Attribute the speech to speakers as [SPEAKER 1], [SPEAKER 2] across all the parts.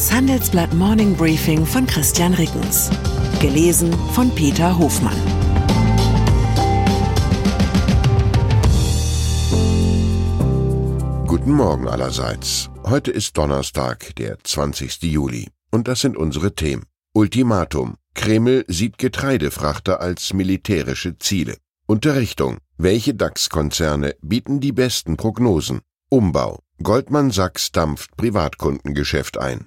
[SPEAKER 1] Das Handelsblatt Morning Briefing von Christian Rickens. Gelesen von Peter Hofmann.
[SPEAKER 2] Guten Morgen allerseits. Heute ist Donnerstag, der 20. Juli. Und das sind unsere Themen. Ultimatum. Kreml sieht Getreidefrachter als militärische Ziele. Unterrichtung. Welche DAX-Konzerne bieten die besten Prognosen? Umbau. Goldman Sachs dampft Privatkundengeschäft ein.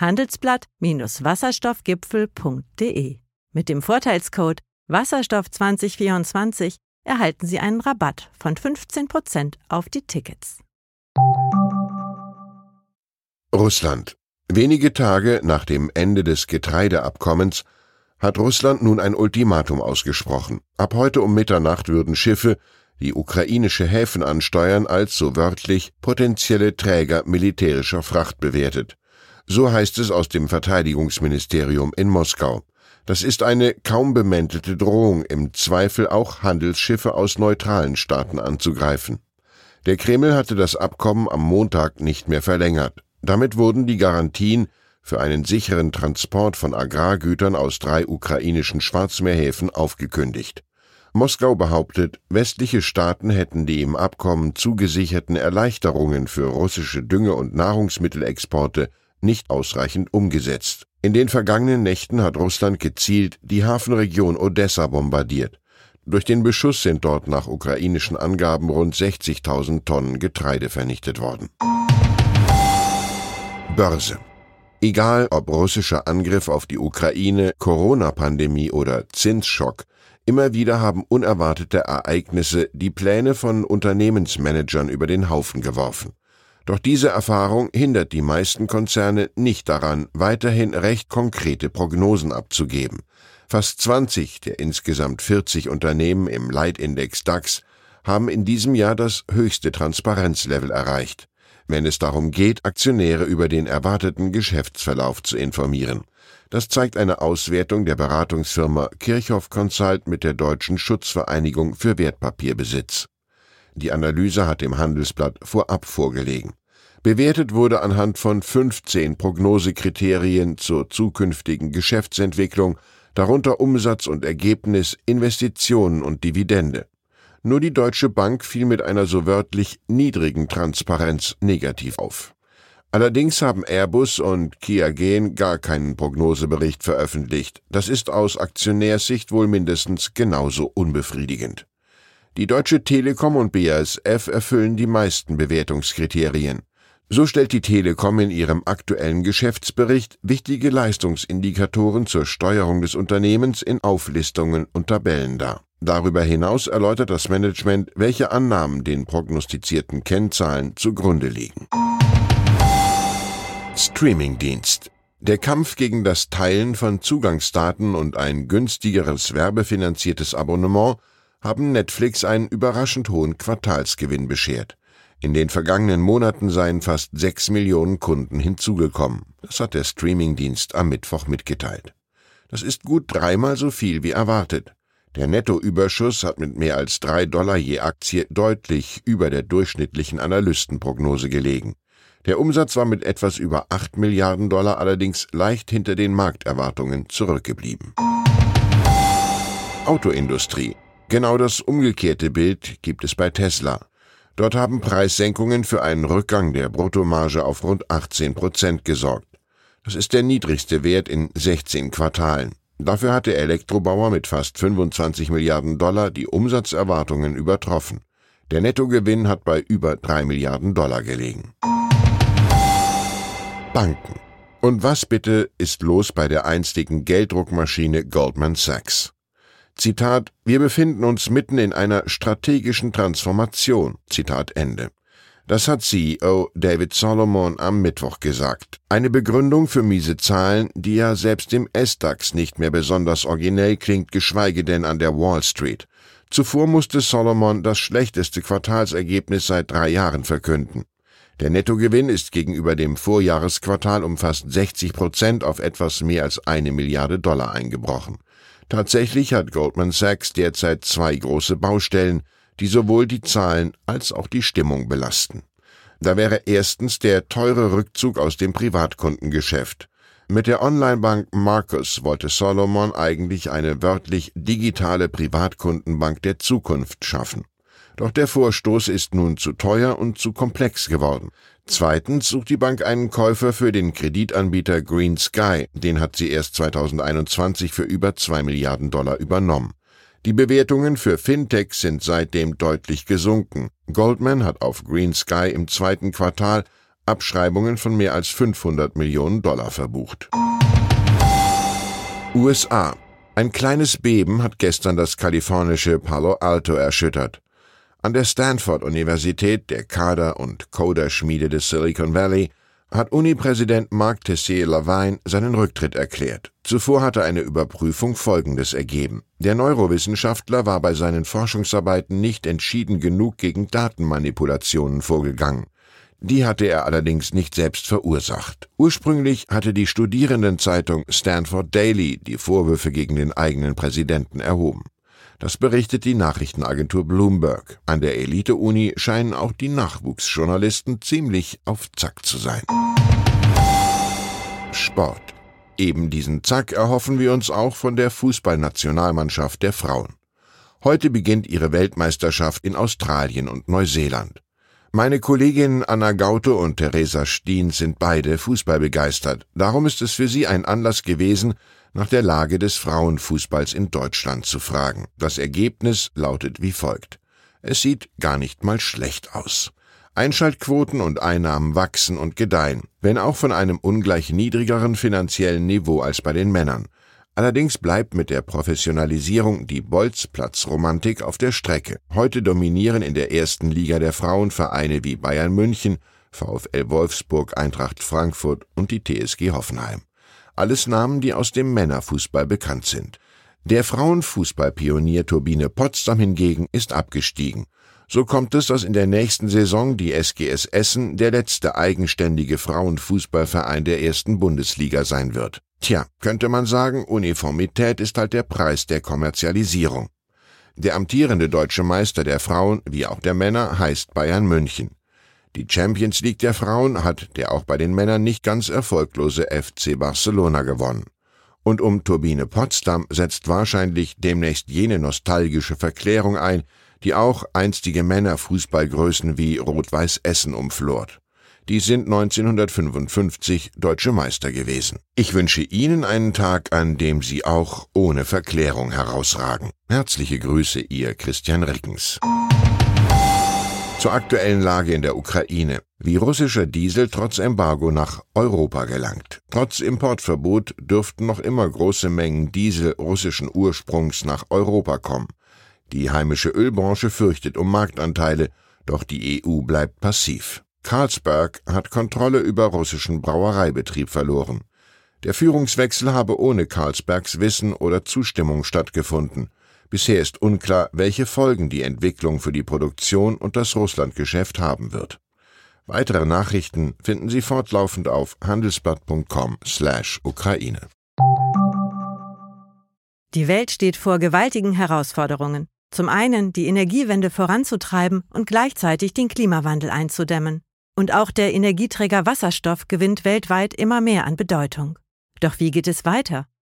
[SPEAKER 3] handelsblatt-wasserstoffgipfel.de. Mit dem Vorteilscode Wasserstoff 2024 erhalten Sie einen Rabatt von 15% auf die Tickets.
[SPEAKER 2] Russland. Wenige Tage nach dem Ende des Getreideabkommens hat Russland nun ein Ultimatum ausgesprochen. Ab heute um Mitternacht würden Schiffe, die ukrainische Häfen ansteuern, als so wörtlich potenzielle Träger militärischer Fracht bewertet. So heißt es aus dem Verteidigungsministerium in Moskau. Das ist eine kaum bemäntelte Drohung, im Zweifel auch Handelsschiffe aus neutralen Staaten anzugreifen. Der Kreml hatte das Abkommen am Montag nicht mehr verlängert. Damit wurden die Garantien für einen sicheren Transport von Agrargütern aus drei ukrainischen Schwarzmeerhäfen aufgekündigt. Moskau behauptet, westliche Staaten hätten die im Abkommen zugesicherten Erleichterungen für russische Dünge- und Nahrungsmittelexporte nicht ausreichend umgesetzt. In den vergangenen Nächten hat Russland gezielt die Hafenregion Odessa bombardiert. Durch den Beschuss sind dort nach ukrainischen Angaben rund 60.000 Tonnen Getreide vernichtet worden. Börse. Egal ob russischer Angriff auf die Ukraine, Corona-Pandemie oder Zinsschock, immer wieder haben unerwartete Ereignisse die Pläne von Unternehmensmanagern über den Haufen geworfen. Doch diese Erfahrung hindert die meisten Konzerne nicht daran, weiterhin recht konkrete Prognosen abzugeben. Fast 20 der insgesamt 40 Unternehmen im Leitindex DAX haben in diesem Jahr das höchste Transparenzlevel erreicht wenn es darum geht, Aktionäre über den erwarteten Geschäftsverlauf zu informieren. Das zeigt eine Auswertung der Beratungsfirma Kirchhoff Consult mit der Deutschen Schutzvereinigung für Wertpapierbesitz. Die Analyse hat dem Handelsblatt vorab vorgelegen. Bewertet wurde anhand von 15 Prognosekriterien zur zukünftigen Geschäftsentwicklung, darunter Umsatz und Ergebnis, Investitionen und Dividende. Nur die Deutsche Bank fiel mit einer so wörtlich niedrigen Transparenz negativ auf. Allerdings haben Airbus und Kia Gen gar keinen Prognosebericht veröffentlicht. Das ist aus Aktionärssicht wohl mindestens genauso unbefriedigend. Die Deutsche Telekom und BASF erfüllen die meisten Bewertungskriterien. So stellt die Telekom in ihrem aktuellen Geschäftsbericht wichtige Leistungsindikatoren zur Steuerung des Unternehmens in Auflistungen und Tabellen dar. Darüber hinaus erläutert das Management, welche Annahmen den prognostizierten Kennzahlen zugrunde liegen. Streamingdienst. Der Kampf gegen das Teilen von Zugangsdaten und ein günstigeres werbefinanziertes Abonnement haben Netflix einen überraschend hohen Quartalsgewinn beschert. In den vergangenen Monaten seien fast sechs Millionen Kunden hinzugekommen. Das hat der Streamingdienst am Mittwoch mitgeteilt. Das ist gut dreimal so viel wie erwartet. Der Nettoüberschuss hat mit mehr als drei Dollar je Aktie deutlich über der durchschnittlichen Analystenprognose gelegen. Der Umsatz war mit etwas über acht Milliarden Dollar allerdings leicht hinter den Markterwartungen zurückgeblieben. Autoindustrie. Genau das umgekehrte Bild gibt es bei Tesla. Dort haben Preissenkungen für einen Rückgang der Bruttomarge auf rund 18 Prozent gesorgt. Das ist der niedrigste Wert in 16 Quartalen. Dafür hat der Elektrobauer mit fast 25 Milliarden Dollar die Umsatzerwartungen übertroffen. Der Nettogewinn hat bei über 3 Milliarden Dollar gelegen. Banken. Und was bitte ist los bei der einstigen Gelddruckmaschine Goldman Sachs? Zitat, wir befinden uns mitten in einer strategischen Transformation. Zitat Ende. Das hat CEO David Solomon am Mittwoch gesagt. Eine Begründung für miese Zahlen, die ja selbst im S-DAX nicht mehr besonders originell klingt, geschweige denn an der Wall Street. Zuvor musste Solomon das schlechteste Quartalsergebnis seit drei Jahren verkünden. Der Nettogewinn ist gegenüber dem Vorjahresquartal um fast 60 Prozent auf etwas mehr als eine Milliarde Dollar eingebrochen. Tatsächlich hat Goldman Sachs derzeit zwei große Baustellen, die sowohl die Zahlen als auch die Stimmung belasten. Da wäre erstens der teure Rückzug aus dem Privatkundengeschäft. Mit der Onlinebank Marcus wollte Solomon eigentlich eine wörtlich digitale Privatkundenbank der Zukunft schaffen. Doch der Vorstoß ist nun zu teuer und zu komplex geworden. Zweitens sucht die Bank einen Käufer für den Kreditanbieter Green Sky. Den hat sie erst 2021 für über zwei Milliarden Dollar übernommen. Die Bewertungen für Fintech sind seitdem deutlich gesunken. Goldman hat auf Green Sky im zweiten Quartal Abschreibungen von mehr als 500 Millionen Dollar verbucht. USA. Ein kleines Beben hat gestern das kalifornische Palo Alto erschüttert. An der Stanford-Universität, der Kader- und Coderschmiede des Silicon Valley, hat Uni-Präsident Mark Tessier Lavine seinen Rücktritt erklärt. Zuvor hatte eine Überprüfung Folgendes ergeben. Der Neurowissenschaftler war bei seinen Forschungsarbeiten nicht entschieden genug gegen Datenmanipulationen vorgegangen. Die hatte er allerdings nicht selbst verursacht. Ursprünglich hatte die Studierendenzeitung Stanford Daily die Vorwürfe gegen den eigenen Präsidenten erhoben. Das berichtet die Nachrichtenagentur Bloomberg. An der Elite-Uni scheinen auch die Nachwuchsjournalisten ziemlich auf Zack zu sein. Sport. Eben diesen Zack erhoffen wir uns auch von der Fußballnationalmannschaft der Frauen. Heute beginnt ihre Weltmeisterschaft in Australien und Neuseeland. Meine Kolleginnen Anna Gaute und Theresa Steen sind beide fußballbegeistert. Darum ist es für sie ein Anlass gewesen, nach der Lage des Frauenfußballs in Deutschland zu fragen. Das Ergebnis lautet wie folgt. Es sieht gar nicht mal schlecht aus. Einschaltquoten und Einnahmen wachsen und gedeihen, wenn auch von einem ungleich niedrigeren finanziellen Niveau als bei den Männern. Allerdings bleibt mit der Professionalisierung die Bolzplatzromantik auf der Strecke. Heute dominieren in der ersten Liga der Frauen Vereine wie Bayern München, VfL Wolfsburg, Eintracht Frankfurt und die TSG Hoffenheim. Alles Namen, die aus dem Männerfußball bekannt sind. Der Frauenfußballpionier Turbine Potsdam hingegen ist abgestiegen. So kommt es, dass in der nächsten Saison die SGS Essen der letzte eigenständige Frauenfußballverein der ersten Bundesliga sein wird. Tja, könnte man sagen, Uniformität ist halt der Preis der Kommerzialisierung. Der amtierende deutsche Meister der Frauen wie auch der Männer heißt Bayern München. Die Champions League der Frauen hat der auch bei den Männern nicht ganz erfolglose FC Barcelona gewonnen. Und um Turbine Potsdam setzt wahrscheinlich demnächst jene nostalgische Verklärung ein, die auch einstige Männerfußballgrößen wie Rot-Weiß Essen umflort. Die sind 1955 deutsche Meister gewesen. Ich wünsche Ihnen einen Tag, an dem Sie auch ohne Verklärung herausragen. Herzliche Grüße, Ihr Christian Rickens. Zur aktuellen Lage in der Ukraine. Wie russischer Diesel trotz Embargo nach Europa gelangt. Trotz Importverbot dürften noch immer große Mengen Diesel russischen Ursprungs nach Europa kommen. Die heimische Ölbranche fürchtet um Marktanteile, doch die EU bleibt passiv. Carlsberg hat Kontrolle über russischen Brauereibetrieb verloren. Der Führungswechsel habe ohne Carlsbergs Wissen oder Zustimmung stattgefunden. Bisher ist unklar, welche Folgen die Entwicklung für die Produktion und das Russlandgeschäft haben wird. Weitere Nachrichten finden Sie fortlaufend auf handelsblatt.com/Ukraine.
[SPEAKER 3] Die Welt steht vor gewaltigen Herausforderungen. Zum einen die Energiewende voranzutreiben und gleichzeitig den Klimawandel einzudämmen. Und auch der Energieträger Wasserstoff gewinnt weltweit immer mehr an Bedeutung. Doch wie geht es weiter?